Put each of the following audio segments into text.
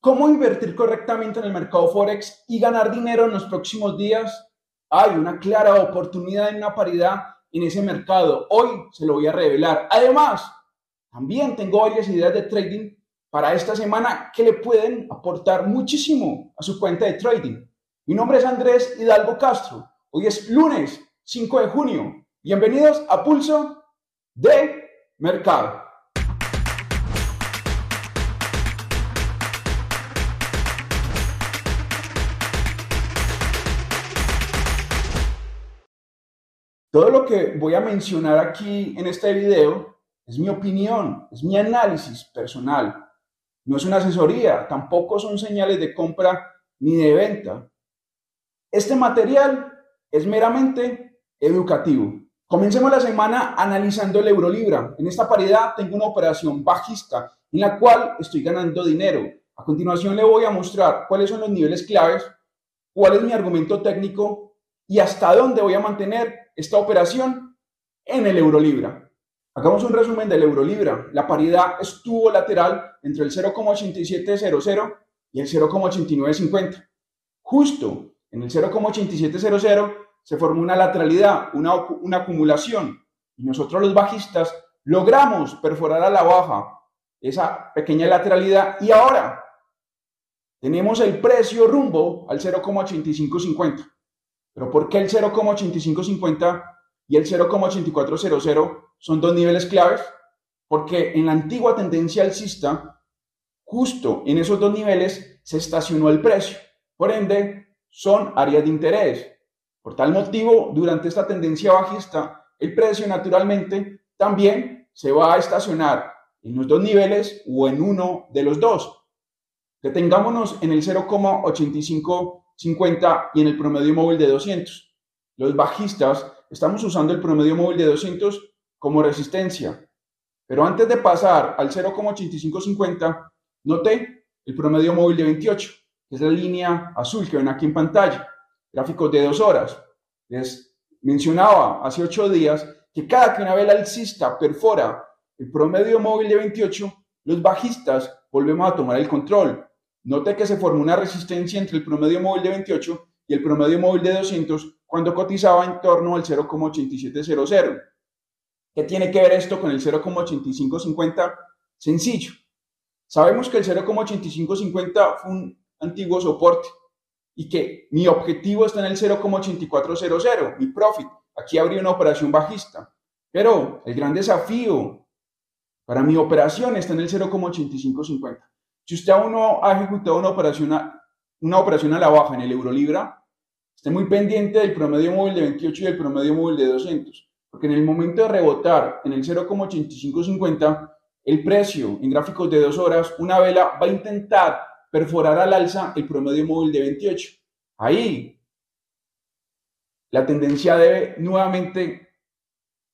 ¿Cómo invertir correctamente en el mercado Forex y ganar dinero en los próximos días? Hay una clara oportunidad en una paridad en ese mercado. Hoy se lo voy a revelar. Además, también tengo varias ideas de trading para esta semana que le pueden aportar muchísimo a su cuenta de trading. Mi nombre es Andrés Hidalgo Castro. Hoy es lunes 5 de junio. Bienvenidos a Pulso de Mercado. Todo lo que voy a mencionar aquí en este video es mi opinión, es mi análisis personal. No es una asesoría, tampoco son señales de compra ni de venta. Este material es meramente educativo. Comencemos la semana analizando el euro libra. En esta paridad tengo una operación bajista en la cual estoy ganando dinero. A continuación le voy a mostrar cuáles son los niveles claves, cuál es mi argumento técnico y hasta dónde voy a mantener esta operación en el euro libra. Hagamos un resumen del euro libra. La paridad estuvo lateral entre el 0,8700 y el 0,8950. Justo en el 0,8700 se formó una lateralidad, una, una acumulación. Y nosotros los bajistas logramos perforar a la baja esa pequeña lateralidad y ahora tenemos el precio rumbo al 0,8550. Pero ¿por qué el 0,8550 y el 0,8400 son dos niveles claves? Porque en la antigua tendencia alcista, justo en esos dos niveles se estacionó el precio. Por ende, son áreas de interés. Por tal motivo, durante esta tendencia bajista, el precio naturalmente también se va a estacionar en los dos niveles o en uno de los dos. Detengámonos en el 0,85 50 y en el promedio móvil de 200. Los bajistas estamos usando el promedio móvil de 200 como resistencia. Pero antes de pasar al 0,8550, noté el promedio móvil de 28, que es la línea azul que ven aquí en pantalla. Gráficos de dos horas. Les mencionaba hace ocho días que cada que una vela alcista perfora el promedio móvil de 28, los bajistas volvemos a tomar el control Note que se formó una resistencia entre el promedio móvil de 28 y el promedio móvil de 200 cuando cotizaba en torno al 0,8700. ¿Qué tiene que ver esto con el 0,8550? Sencillo. Sabemos que el 0,8550 fue un antiguo soporte y que mi objetivo está en el 0,8400, mi profit. Aquí habría una operación bajista. Pero el gran desafío para mi operación está en el 0,8550. Si usted aún no ha ejecutado una operación a, una operación a la baja en el euro libra, esté muy pendiente del promedio móvil de 28 y del promedio móvil de 200, porque en el momento de rebotar en el 0,8550, el precio en gráficos de dos horas, una vela va a intentar perforar al alza el promedio móvil de 28. Ahí la tendencia debe nuevamente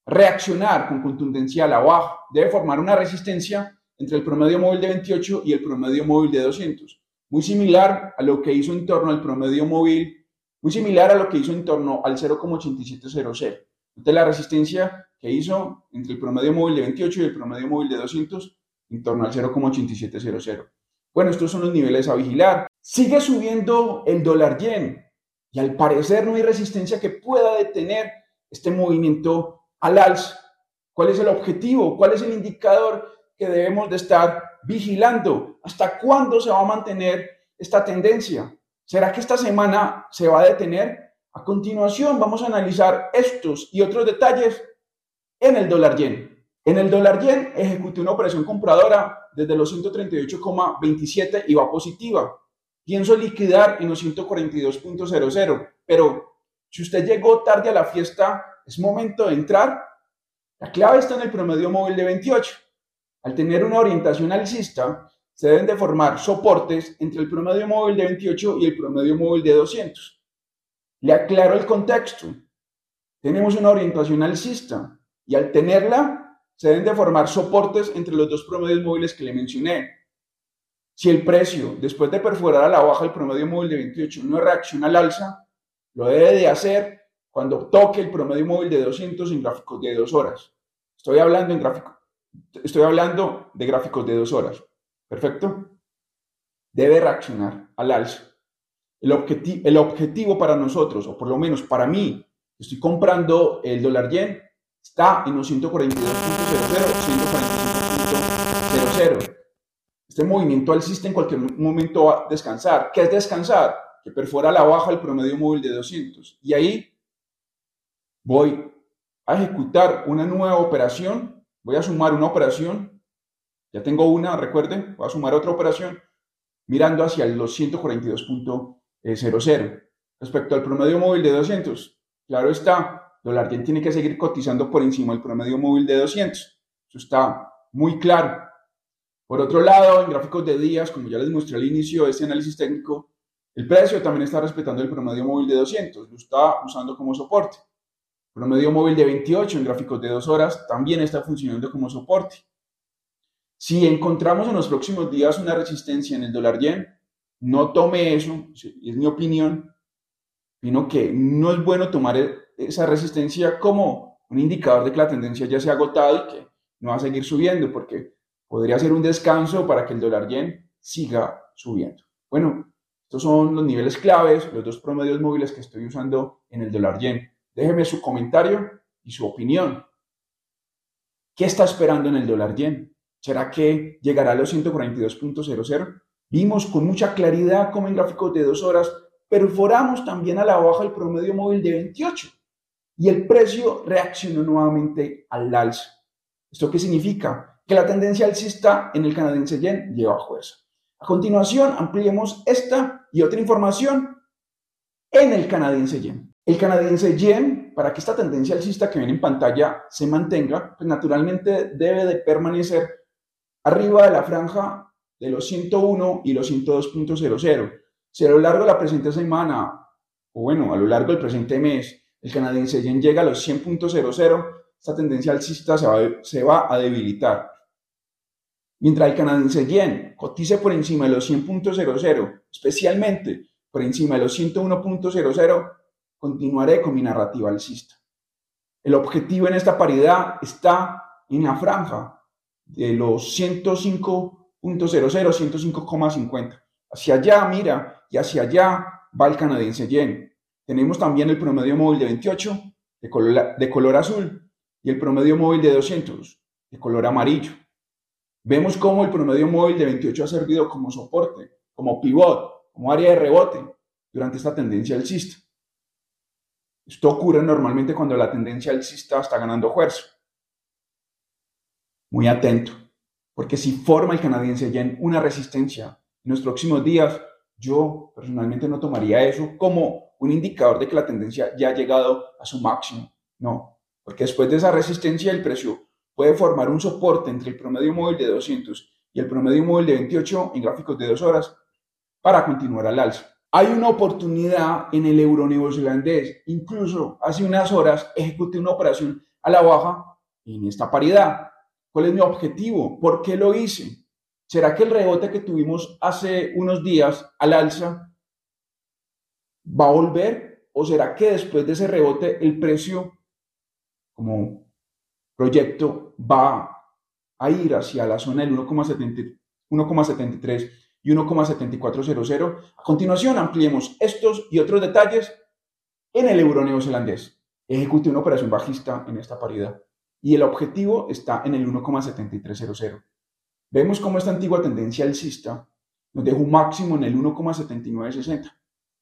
reaccionar con contundencia a la baja, debe formar una resistencia entre el promedio móvil de 28 y el promedio móvil de 200. Muy similar a lo que hizo en torno al promedio móvil, muy similar a lo que hizo en torno al 0,8700. Entonces la resistencia que hizo entre el promedio móvil de 28 y el promedio móvil de 200 en torno al 0,8700. Bueno, estos son los niveles a vigilar. Sigue subiendo el dólar yen y al parecer no hay resistencia que pueda detener este movimiento al alza. ¿Cuál es el objetivo? ¿Cuál es el indicador que debemos de estar vigilando. ¿Hasta cuándo se va a mantener esta tendencia? ¿Será que esta semana se va a detener? A continuación vamos a analizar estos y otros detalles en el dólar yen. En el dólar yen ejecuté una operación compradora desde los 138,27 y va positiva. Pienso liquidar en los 142.00, pero si usted llegó tarde a la fiesta, es momento de entrar. La clave está en el promedio móvil de 28. Al tener una orientación alcista, se deben de formar soportes entre el promedio móvil de 28 y el promedio móvil de 200. Le aclaro el contexto. Tenemos una orientación alcista y al tenerla, se deben de formar soportes entre los dos promedios móviles que le mencioné. Si el precio, después de perforar a la baja el promedio móvil de 28, no reacciona al alza, lo debe de hacer cuando toque el promedio móvil de 200 en gráficos de dos horas. Estoy hablando en gráficos Estoy hablando de gráficos de dos horas. ¿Perfecto? debe reaccionar al alza. El, el objetivo para nosotros, o por lo menos para mí, estoy comprando el dólar yen, está en los 142.00, 145.00. Este movimiento alcista en cualquier momento va a descansar. ¿Qué es descansar? Que perfora la baja el promedio móvil de 200. Y ahí voy a ejecutar una nueva operación, voy a sumar una operación, ya tengo una, recuerden, voy a sumar otra operación mirando hacia los 142.00. Respecto al promedio móvil de 200, claro está, dólar yen tiene que seguir cotizando por encima del promedio móvil de 200. Eso está muy claro. Por otro lado, en gráficos de días, como ya les mostré al inicio de este análisis técnico, el precio también está respetando el promedio móvil de 200, lo está usando como soporte. Promedio móvil de 28 en gráficos de 2 horas también está funcionando como soporte. Si encontramos en los próximos días una resistencia en el dólar yen, no tome eso, es mi opinión, sino que no es bueno tomar e, esa resistencia como un indicador de que la tendencia ya se ha agotado y que no va a seguir subiendo, porque podría ser un descanso para que el dólar yen siga subiendo. Bueno, estos son los niveles claves, los dos promedios móviles que estoy usando en el dólar yen. Déjeme su comentario y su opinión. ¿Qué está esperando en el dólar yen? ¿Será que llegará a los 142.00? Vimos con mucha claridad cómo en gráficos de dos horas perforamos también a la baja el promedio móvil de 28 y el precio reaccionó nuevamente al alza. ¿Esto qué significa? Que la tendencia alcista en el canadiense yen lleva fuerza. A continuación, ampliemos esta y otra información en el canadiense yen. El canadiense yen, para que esta tendencia alcista que ven en pantalla se mantenga, pues naturalmente debe de permanecer arriba de la franja de los 101 y los 102.00. Si a lo largo de la presente semana, o bueno, a lo largo del presente mes, el canadiense yen llega a los 100.00, esta tendencia alcista se va, se va a debilitar. Mientras el canadiense yen cotice por encima de los 100.00, especialmente por encima de los 101.00, continuaré con mi narrativa alcista. El objetivo en esta paridad está en la franja de los 105.00, 105,50. Hacia allá, mira, y hacia allá va el canadiense yen. Tenemos también el promedio móvil de 28 de color, azul y el promedio móvil de 200 de color amarillo. Vemos cómo el promedio móvil de 28 ha servido como soporte, como pivot, como área de rebote durante esta tendencia alcista. Esto ocurre normalmente cuando la tendencia alcista está ganando fuerza. Muy atento, porque si forma el canadiense yen una resistencia en los próximos días, yo personalmente no tomaría eso como un indicador de que la tendencia ya ha llegado a su máximo. No, porque después de esa resistencia el precio puede formar un soporte entre el promedio móvil de 200 y el promedio móvil de 28 en gráficos de dos horas para continuar al alza. Hay una oportunidad en el euro neozelandés. Incluso hace unas horas ejecuté una operación a la baja en esta paridad. ¿Cuál es mi objetivo? ¿Por qué lo hice? ¿Será que el rebote que tuvimos hace unos días al alza va a volver? ¿O será que después de ese rebote el precio como proyecto va a ir hacia la zona del 1,73 y 1,7400. A continuación, ampliemos estos y otros detalles en el euro neozelandés. Ejecute una operación bajista en esta paridad y el objetivo está en el 1,7300. Vemos cómo esta antigua tendencia alcista nos dejó un máximo en el 1,7960.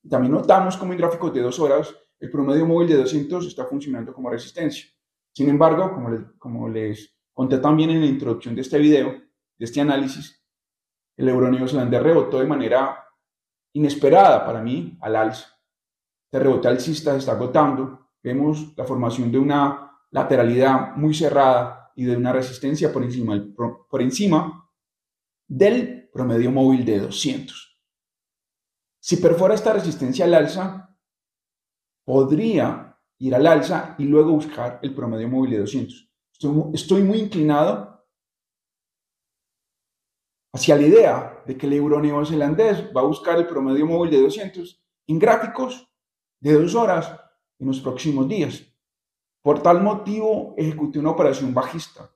También notamos cómo en gráficos de dos horas el promedio móvil de 200 está funcionando como resistencia. Sin embargo, como les, como les conté también en la introducción de este video, de este análisis, el euro neozelandés rebotó de manera inesperada para mí al alza. Este rebote alcista se está agotando. Vemos la formación de una lateralidad muy cerrada y de una resistencia por encima, del promedio móvil de 200. Si perfora esta resistencia al alza, podría ir al alza y luego buscar el promedio móvil de 200. estoy muy inclinado hacia la idea de que el euro neozelandés va a buscar el promedio móvil de 200 en gráficos de dos horas en los próximos días. Por tal motivo, ejecuté una operación bajista.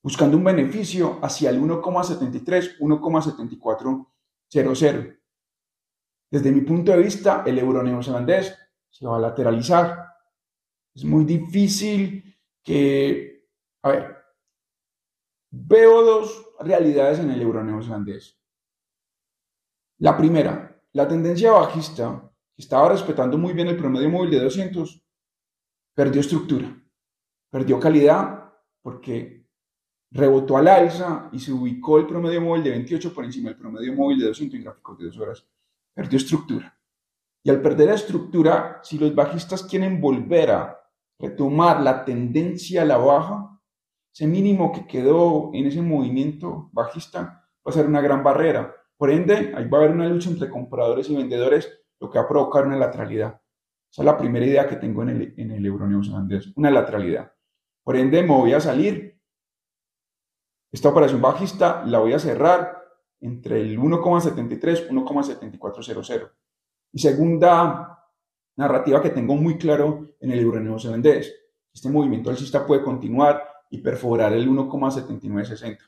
buscando un beneficio hacia el 1,73, 1,7400. Desde mi punto de vista, el euro neozelandés se va a lateralizar. Es muy difícil que, a ver, veo dos realidades en el euro neozelandés. La primera, la tendencia bajista, que estaba respetando muy bien el promedio móvil de 200, perdió estructura, perdió calidad porque rebotó al alza y se ubicó el promedio móvil de 28 por encima del promedio móvil de 200 en gráficos de dos horas. Perdió estructura. Y al perder la estructura, si los bajistas quieren volver a retomar la tendencia a la baja, ese mínimo que quedó en ese movimiento bajista va a ser una gran barrera. Por ende, ahí va a haber una lucha entre compradores y vendedores, lo que va a provocar una lateralidad. Esa es la primera idea que tengo en el, en el euro neozelandés, una lateralidad. Por ende, me voy a salir esta operación bajista la voy a cerrar entre el 1,73 y 1,7400. Y segunda narrativa que tengo muy claro en el euro neozelandés, este movimiento alcista puede continuar y perforar el 1,7960.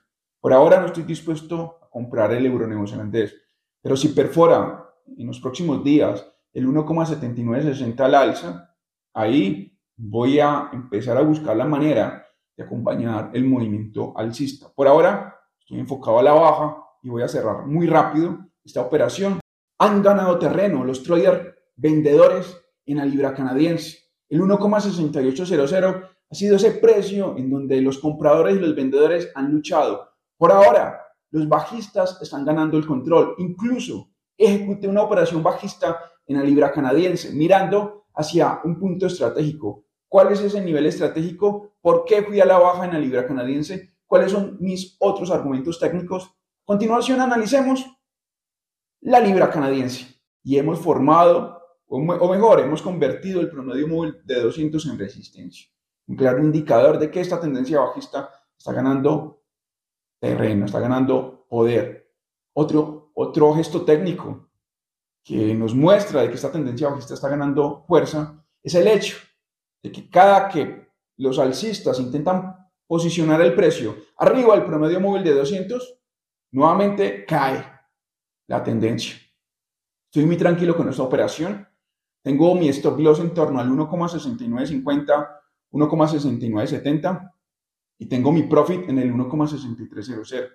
Por ahora no estoy dispuesto a comprar el euro neozelandés, pero si perfora en los próximos días el 1,7960 al alza, ahí voy a empezar a buscar la manera acompañar el movimiento alcista. Por ahora estoy enfocado a la baja y voy a cerrar muy rápido esta operación. Han ganado terreno los traders vendedores en la libra canadiense. El 1,6800 ha sido ese precio en donde los compradores y los vendedores han luchado. Por ahora, los bajistas están ganando el control. Incluso ejecuté una operación bajista en la libra canadiense, mirando hacia un punto estratégico. ¿Cuál es ese nivel estratégico? ¿Por qué fui a la baja en la libra canadiense? ¿Cuáles son mis otros argumentos técnicos? A continuación analicemos la libra canadiense y hemos formado, o mejor, hemos convertido el promedio móvil de 200 en resistencia. Un claro indicador de que esta tendencia bajista está ganando terreno, está ganando poder. Otro, otro gesto técnico que nos muestra de que esta tendencia bajista está ganando fuerza es el hecho de que cada que los alcistas intentan posicionar el precio arriba del promedio móvil de 200, nuevamente cae la tendencia. Estoy muy tranquilo con esta operación. Tengo mi stop loss en torno al 1,6950, 1,6970 y tengo mi profit en el 1,6300.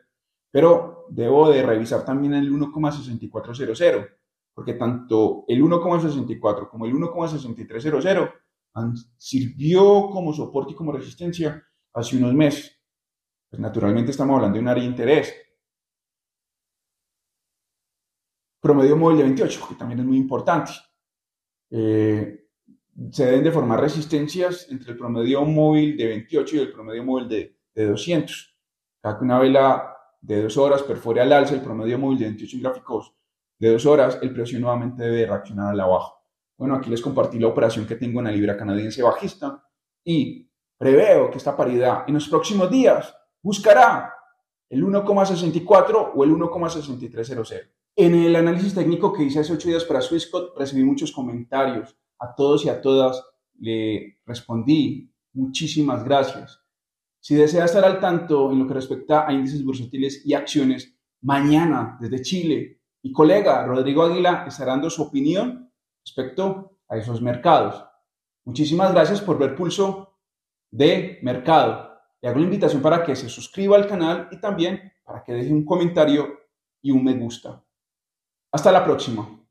Pero debo de revisar también el 1,6400 porque tanto el 1,64 como el 1,6300 sirvió como soporte y como resistencia hace unos meses. Pues naturalmente estamos hablando de un área de interés. Promedio móvil de 28, que también es muy importante. Eh, se deben de formar resistencias entre el promedio móvil de 28 y el promedio móvil de, de 200. Cada que una vela de dos horas perfore al alza el promedio móvil de 28 en gráficos de dos horas, el precio nuevamente debe reaccionar a la baja. Bueno, aquí les compartí la operación que tengo en la libra canadiense bajista y preveo que esta paridad en los próximos días buscará el 1,64 o el 1,6300. En el análisis técnico que hice hace ocho días para Swissquote recibí muchos comentarios. A todos y a todas le respondí muchísimas gracias. Si desea estar al tanto en lo que respecta a índices bursátiles y acciones, mañana desde Chile, mi colega Rodrigo Aguila estará dando su opinión respecto a esos mercados. Muchísimas gracias por ver Pulso de Mercado. Le hago la invitación para que se suscriba al canal y también para que deje un comentario y un me gusta. Hasta la próxima.